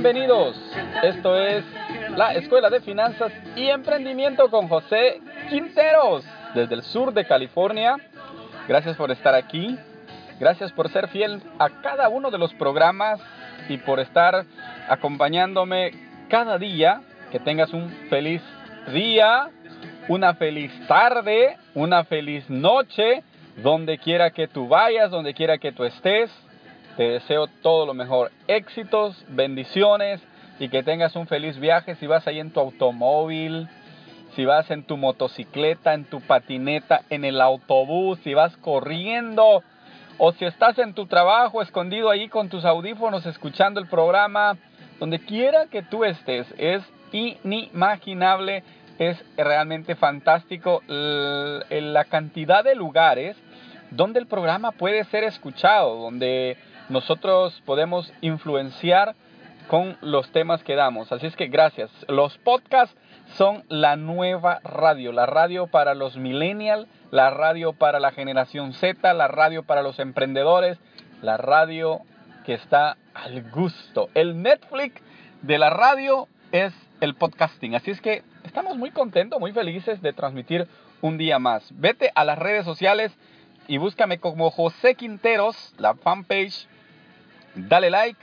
Bienvenidos, esto es la Escuela de Finanzas y Emprendimiento con José Quinteros desde el sur de California. Gracias por estar aquí, gracias por ser fiel a cada uno de los programas y por estar acompañándome cada día. Que tengas un feliz día, una feliz tarde, una feliz noche, donde quiera que tú vayas, donde quiera que tú estés. Te deseo todo lo mejor, éxitos, bendiciones y que tengas un feliz viaje. Si vas ahí en tu automóvil, si vas en tu motocicleta, en tu patineta, en el autobús, si vas corriendo o si estás en tu trabajo escondido ahí con tus audífonos escuchando el programa, donde quiera que tú estés, es inimaginable, es realmente fantástico la cantidad de lugares donde el programa puede ser escuchado, donde nosotros podemos influenciar con los temas que damos. Así es que gracias. Los podcasts son la nueva radio, la radio para los millennials, la radio para la generación Z, la radio para los emprendedores, la radio que está al gusto. El Netflix de la radio es el podcasting. Así es que estamos muy contentos, muy felices de transmitir un día más. Vete a las redes sociales y búscame como José Quinteros, la fanpage dale like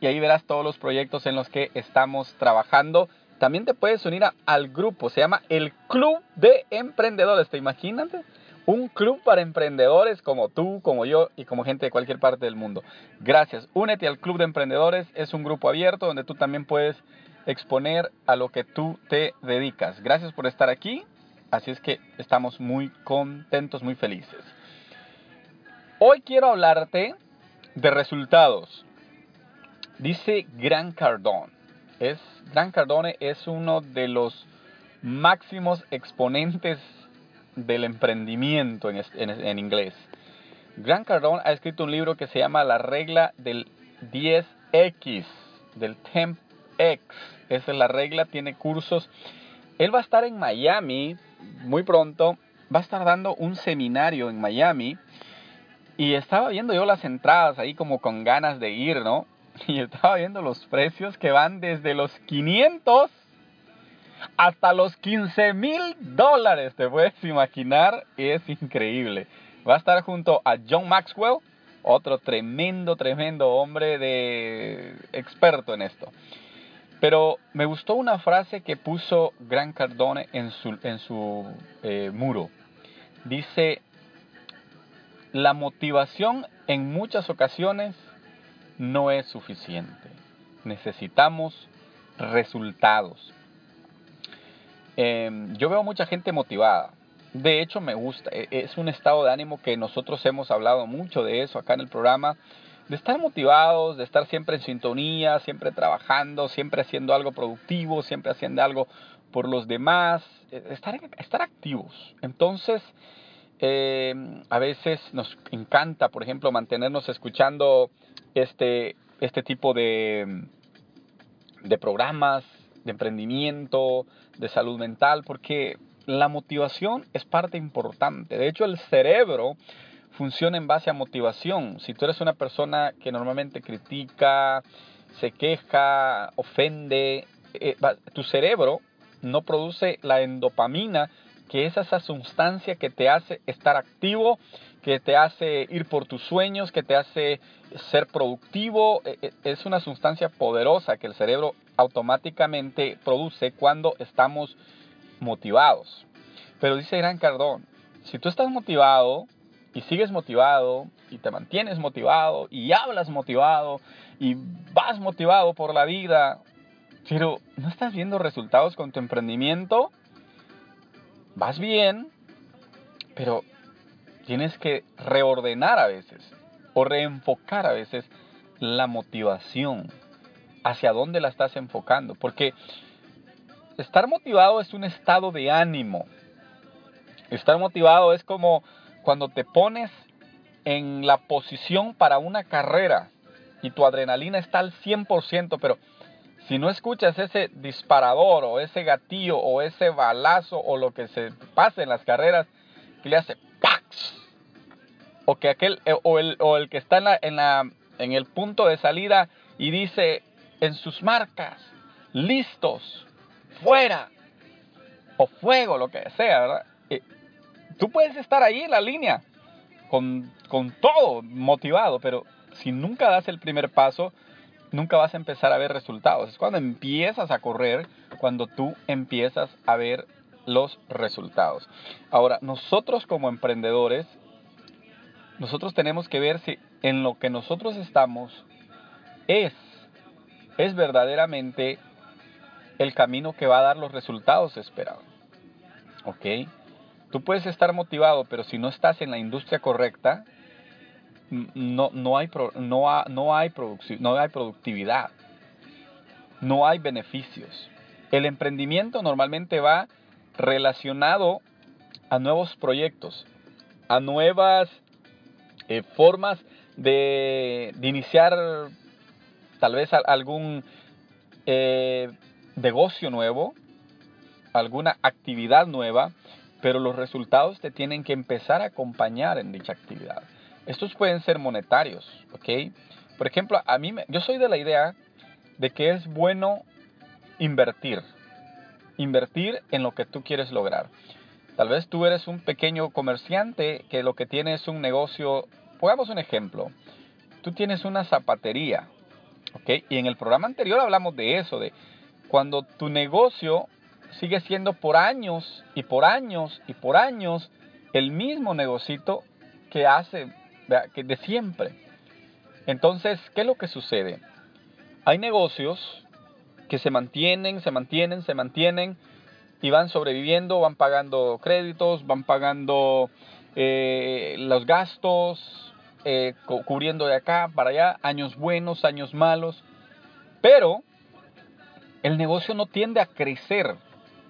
y ahí verás todos los proyectos en los que estamos trabajando. También te puedes unir al grupo, se llama el Club de Emprendedores, ¿te imaginas? Un club para emprendedores como tú, como yo y como gente de cualquier parte del mundo. Gracias. Únete al Club de Emprendedores. Es un grupo abierto donde tú también puedes exponer a lo que tú te dedicas. Gracias por estar aquí. Así es que estamos muy contentos, muy felices. Hoy quiero hablarte de resultados. Dice Gran Cardone. Es, Gran Cardone es uno de los máximos exponentes del emprendimiento en, en, inglés. Gran Cardone ha escrito un libro que se llama La regla del 10X, del 10X. Esa es la regla, tiene cursos. Él va a estar en Miami muy pronto. Va a estar dando un seminario en Miami y estaba viendo yo las entradas ahí como con ganas de ir, ¿no? Y estaba viendo los precios que van desde los 500 hasta los 15 mil dólares, te puedes imaginar, es increíble. Va a estar junto a John Maxwell, otro tremendo, tremendo hombre de experto en esto. Pero me gustó una frase que puso Gran Cardone en su, en su eh, muro. Dice, la motivación en muchas ocasiones no es suficiente. Necesitamos resultados. Em, yo veo mucha gente motivada. De hecho, me gusta. E, es un estado de ánimo que nosotros hemos hablado mucho de eso acá en el programa. De estar motivados, de estar siempre en sintonía, siempre trabajando, siempre haciendo algo productivo, siempre haciendo algo por los demás. E, estar, estar activos. Entonces, eh, a veces nos encanta, por ejemplo, mantenernos escuchando este, este tipo de, de programas de emprendimiento, de salud mental, porque la motivación es parte importante. De hecho, el cerebro funciona en base a motivación. Si tú eres una persona que normalmente critica, se queja, ofende, eh, tu cerebro no produce la endopamina que es esa sustancia que te hace estar activo, que te hace ir por tus sueños, que te hace ser productivo. E, e, es una sustancia poderosa que el cerebro automáticamente produce cuando estamos motivados. Pero dice Gran Cardón, si tú estás motivado y sigues motivado y te mantienes motivado y hablas motivado y vas motivado por la vida, pero no estás viendo resultados con tu emprendimiento, vas bien, pero tienes que reordenar a veces o reenfocar a veces la motivación, hacia dónde la estás enfocando, porque estar motivado es un estado de ánimo. Estar motivado es como cuando te pones en la posición para una carrera y tu adrenalina está al 100%, pero si no escuchas ese disparador o ese gatillo o ese balazo o lo que se pasa en las carreras que le hace ¡pax! o que aquel eh, o el, o el que está en, la, en, la, en el punto de salida y dice en sus marcas, listos, fuera, o fuego, lo que sea, ¿verdad? Eh, tú puedes estar ahí en la línea, con, con todo motivado, pero si nunca das el primer paso, nunca vas a empezar a ver resultados. Es cuando empiezas a correr, cuando tú empiezas a ver los resultados. Ahora, nosotros como emprendedores, nosotros tenemos que ver si en lo que nosotros estamos es, es verdaderamente el camino que va a dar los resultados esperados. ¿Ok? Tú puedes estar motivado, pero si no estás en la industria correcta, no, no, hay, no, no, hay no hay productividad, no hay beneficios. El emprendimiento normalmente va relacionado a nuevos proyectos, a nuevas eh, formas de, iniciar tal vez algún eh, negocio nuevo, alguna actividad nueva, pero los resultados te tienen que empezar a acompañar en dicha actividad. Estos pueden ser monetarios, ¿ok? Por ejemplo, a mí, yo soy de la idea de que es bueno invertir, invertir en lo que tú quieres lograr. Tal vez tú eres un pequeño comerciante que lo que tiene es un negocio, pongamos un ejemplo, tú tienes una zapatería, ¿ok? Y en el programa anterior hablamos de eso, de cuando tu negocio sigue siendo por años y por años y por años el mismo negocito que hace de siempre. Entonces, ¿qué es lo que sucede? Hay negocios que se mantienen, se mantienen, se mantienen y van sobreviviendo, van pagando créditos, van pagando eh, los gastos, eh, cubriendo de acá para allá, años buenos, años malos, pero el negocio no tiende a crecer.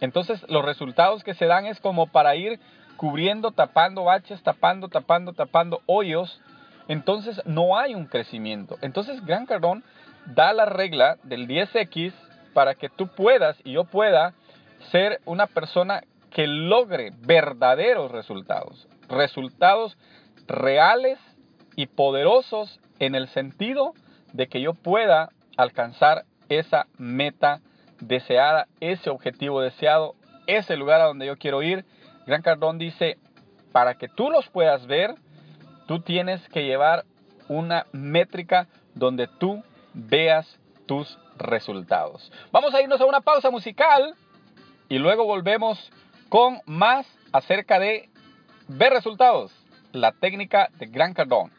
Entonces los resultados que se dan es como para ir cubriendo, tapando baches, tapando, tapando, tapando hoyos, entonces no hay un crecimiento. Entonces Gran Cardón da la regla del 10X para que tú puedas y yo pueda ser una persona que logre verdaderos resultados, resultados reales y poderosos en el sentido de que yo pueda alcanzar esa meta deseada, ese objetivo deseado, ese lugar a donde yo quiero ir Gran Cardón dice, para que tú los puedas ver, tú tienes que llevar una métrica donde tú veas tus resultados. Vamos a irnos a una pausa musical y luego volvemos con más acerca de ver resultados, la técnica de Gran Cardón.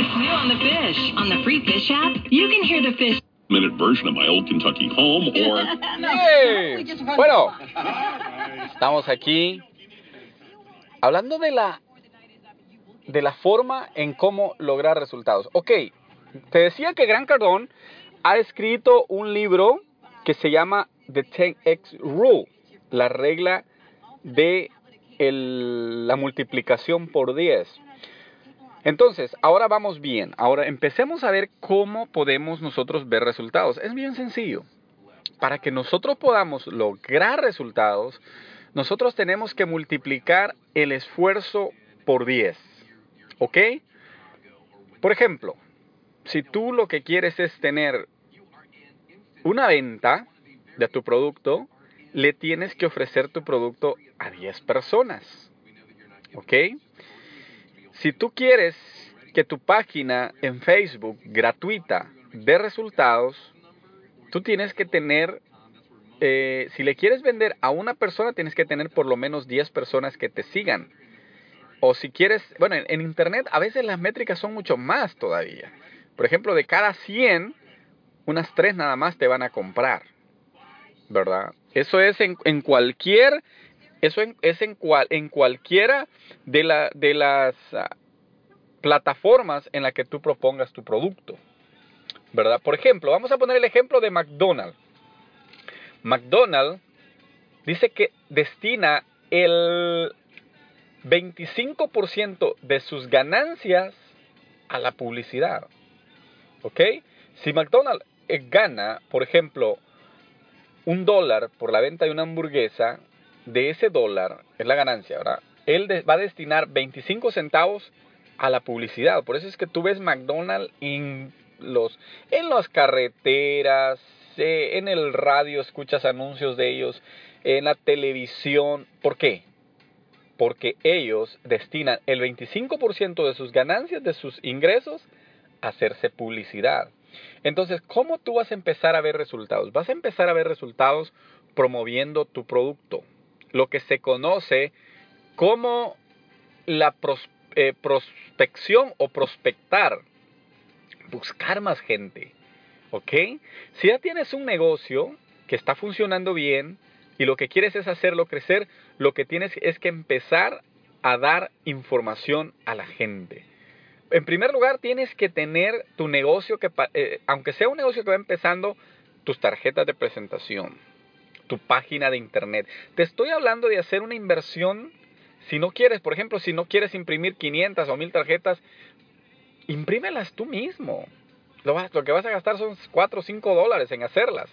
It's new on the fish. On the free fish app, you can hear the fish. Minute version of my old Kentucky home or. hey, bueno, estamos aquí hablando de la de la forma en cómo lograr resultados. Ok, te decía que Gran Cardón ha escrito un libro que se llama The 10X Rule, la regla de el, la multiplicación por 10. Entonces, ahora vamos bien. Ahora empecemos a ver cómo podemos nosotros ver resultados. Es bien sencillo. Para que nosotros podamos lograr resultados, nosotros tenemos que multiplicar el esfuerzo por 10. ¿Ok? Por ejemplo, si tú lo que quieres es tener una venta de tu producto, le tienes que ofrecer tu producto a 10 personas. ¿Ok? Si tú quieres que tu página en Facebook gratuita dé resultados, tú tienes que tener, eh, si le quieres vender a una persona, tienes que tener por lo menos 10 personas que te sigan. O si quieres, bueno, en, Internet a veces las métricas son mucho más todavía. Por ejemplo, de cada 100, unas 3 nada más te van a comprar. ¿Verdad? Eso es en, en cualquier eso es en, cual, en cualquiera de, la, de las ah, plataformas en la que tú propongas tu producto. ¿Verdad? Por ejemplo, vamos a poner el ejemplo de McDonald's. McDonald's dice que destina el 25% de sus ganancias a la publicidad. ¿Ok? Si McDonald's eh, gana, por ejemplo, un dólar por la venta de una hamburguesa, de ese dólar, es la ganancia, ¿verdad? Él va a destinar 25 centavos a la publicidad. Por eso es que tú ves McDonald's en, los, en las carreteras, eh, en el radio escuchas anuncios de ellos, en la televisión. ¿Por qué? Porque ellos destinan el 25% de sus ganancias, de sus ingresos, a hacerse publicidad. Entonces, ¿cómo tú vas a empezar a ver resultados? Vas a empezar a ver resultados promoviendo tu producto, lo que se conoce como la eh, prospección o prospectar, buscar más gente. ¿Ok? Si ya tienes un negocio que está funcionando bien y lo que quieres es hacerlo crecer, lo que tienes es que empezar a dar información a la gente. En primer lugar, tienes que tener tu negocio, que, eh, aunque sea un negocio que va empezando, tus tarjetas de presentación, tu página de internet. Te estoy hablando de hacer una inversión si no quieres, por ejemplo, si no quieres imprimir 500 o 1000 tarjetas, imprímelas tú mismo. Lo, que vas a gastar son 4 o 5 dólares en hacerlas,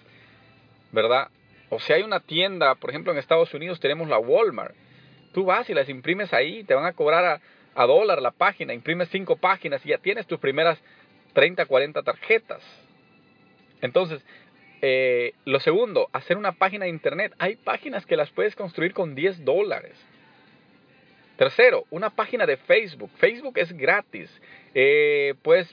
¿verdad? O si hay una tienda, por ejemplo en Estados Unidos tenemos la Walmart. Tú vas y las imprimes ahí, te van a cobrar a, a dólar la página, imprimes 5 páginas y ya tienes tus primeras 30, 40 tarjetas. Entonces, eh, lo segundo, hacer una página de internet. Hay páginas que las puedes construir con 10 dólares. Tercero, una página de Facebook. Facebook es gratis. Eh, pues,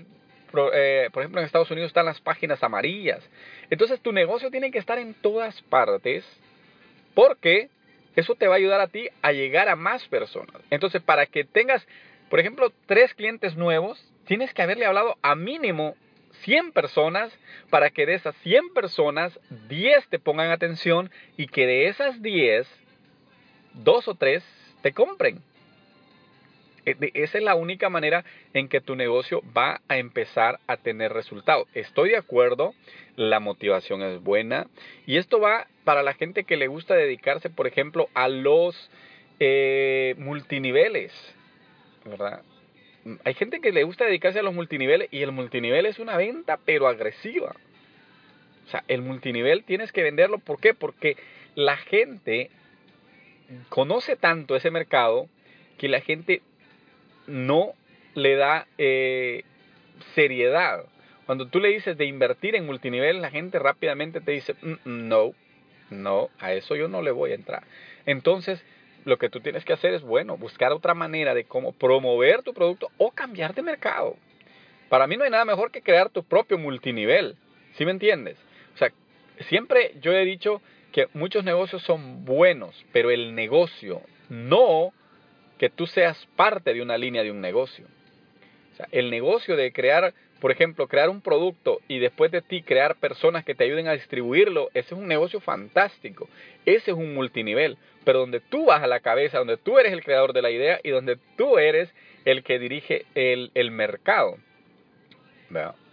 eh, por ejemplo, en Estados Unidos están las páginas amarillas. Entonces, tu negocio tiene que estar en todas partes porque eso te va a ayudar a ti a llegar a más personas. Entonces, para que tengas, por ejemplo, tres clientes nuevos, tienes que haberle hablado a mínimo 100 personas para que de esas 100 personas, 10 te pongan atención y que de esas 10, dos o tres te compren. Eh, esa es la única manera en que tu negocio va a empezar a tener resultados. Estoy de acuerdo, la motivación es buena y esto va para la gente que le gusta dedicarse, por ejemplo, a los eh, multiniveles, ¿verdad? Hay gente que le gusta dedicarse a los multiniveles y el multinivel es una venta pero agresiva. O sea, el multinivel tienes que venderlo, ¿por qué? Porque la gente conoce tanto ese mercado que la gente no le da eh, seriedad. Cuando tú le dices de invertir en multinivel, la gente rápidamente te dice, mm, mm, no, no, a eso yo no le voy a entrar. Entonces, lo que tú tienes que hacer es, bueno, buscar otra manera de cómo promover tu producto o cambiar de mercado. Para mí no hay nada mejor que crear tu propio multinivel. ¿Sí me entiendes? O sea, siempre yo he dicho que muchos negocios son buenos, pero el negocio no que tú seas parte de una línea de un negocio. O sea, el negocio de crear, por ejemplo, crear un producto y después de ti crear personas que te ayuden a distribuirlo, ese es un negocio fantástico. Ese es un multinivel, pero donde tú vas a la cabeza, donde tú eres el creador de la idea y donde tú eres el que dirige el, mercado.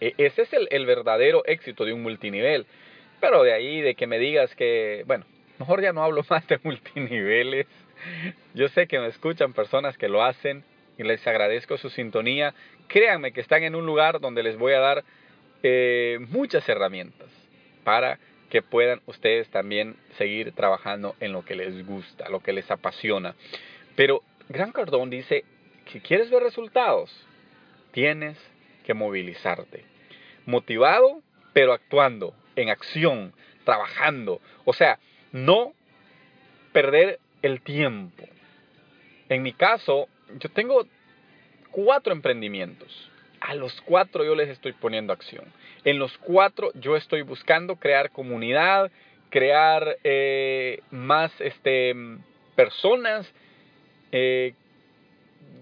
E, ese es el, el verdadero éxito de un multinivel. Pero de ahí, de que me digas que, bueno, mejor ya no hablo más de multiniveles. Yo sé que me escuchan personas que lo hacen y les agradezco su sintonía. Créanme que están en un lugar donde les voy a dar eh, muchas herramientas para que puedan ustedes también seguir trabajando en lo que les gusta, lo que les apasiona. Pero Gran Cardón dice que quieres ver resultados, tienes que movilizarte. Motivado, pero actuando, en acción, trabajando. O sea, no perder el tiempo. En mi caso, yo tengo cuatro emprendimientos. A los cuatro yo les estoy poniendo acción. En los cuatro yo estoy buscando crear comunidad, crear eh, más este, personas, eh,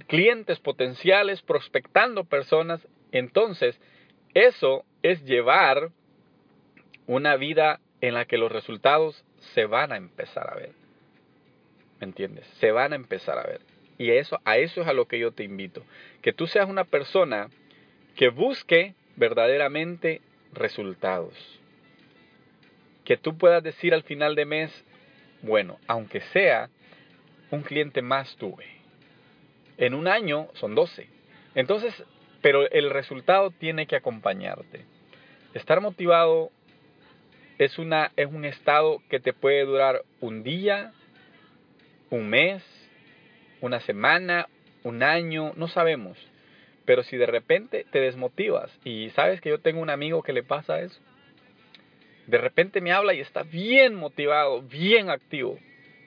clientes potenciales, prospectando personas. Entonces, eso es llevar una vida en la que los resultados se van a empezar a ver. ¿Me entiendes? Se van a empezar a ver. Y eso, a eso es a lo que yo te invito. Que tú seas una persona que busque verdaderamente resultados. Que tú puedas decir al final de mes, bueno, aunque sea un cliente más tuve. En un año son 12. Entonces, pero el resultado tiene que acompañarte. Estar motivado es, una, es un estado que te puede durar un día, un mes, una semana, un año, no sabemos. Pero si de repente te desmotivas y sabes que yo tengo un amigo que le pasa eso, de repente me habla y está bien motivado, bien activo,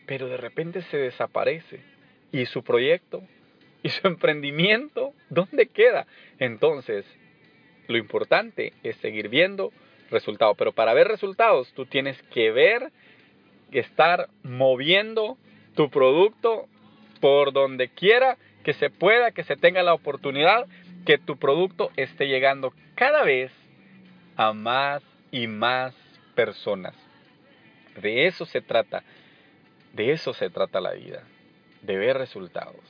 pero de repente se desaparece. ¿Y su proyecto? ¿Y su emprendimiento? ¿Dónde queda? Entonces, lo importante es seguir viendo resultados. Pero para ver resultados, tú tienes que ver, estar moviendo tu producto por donde quiera que se pueda, que se tenga la oportunidad, que tu producto esté llegando cada vez a más y más personas. De eso se trata, de eso se trata la vida, de ver resultados,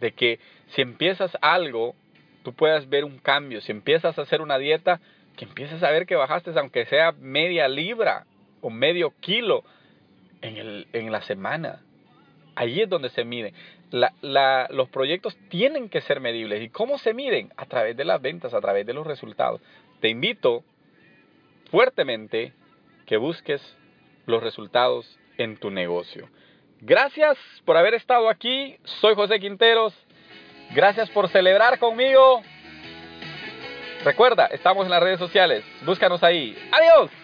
de que si empiezas algo, tú puedas ver un cambio, si empiezas a hacer una dieta, que empieces a ver que bajaste aunque sea media libra o medio kilo en, en la semana. Ahí es donde se mide. los proyectos tienen que ser medibles. ¿Y cómo se miden? A través de las ventas, a través de los resultados. Te invito fuertemente que busques los resultados en tu negocio. Gracias por haber estado aquí. Soy José Quinteros. Gracias por celebrar conmigo. Recuerda, estamos en las redes sociales. Búscanos ahí. Adiós.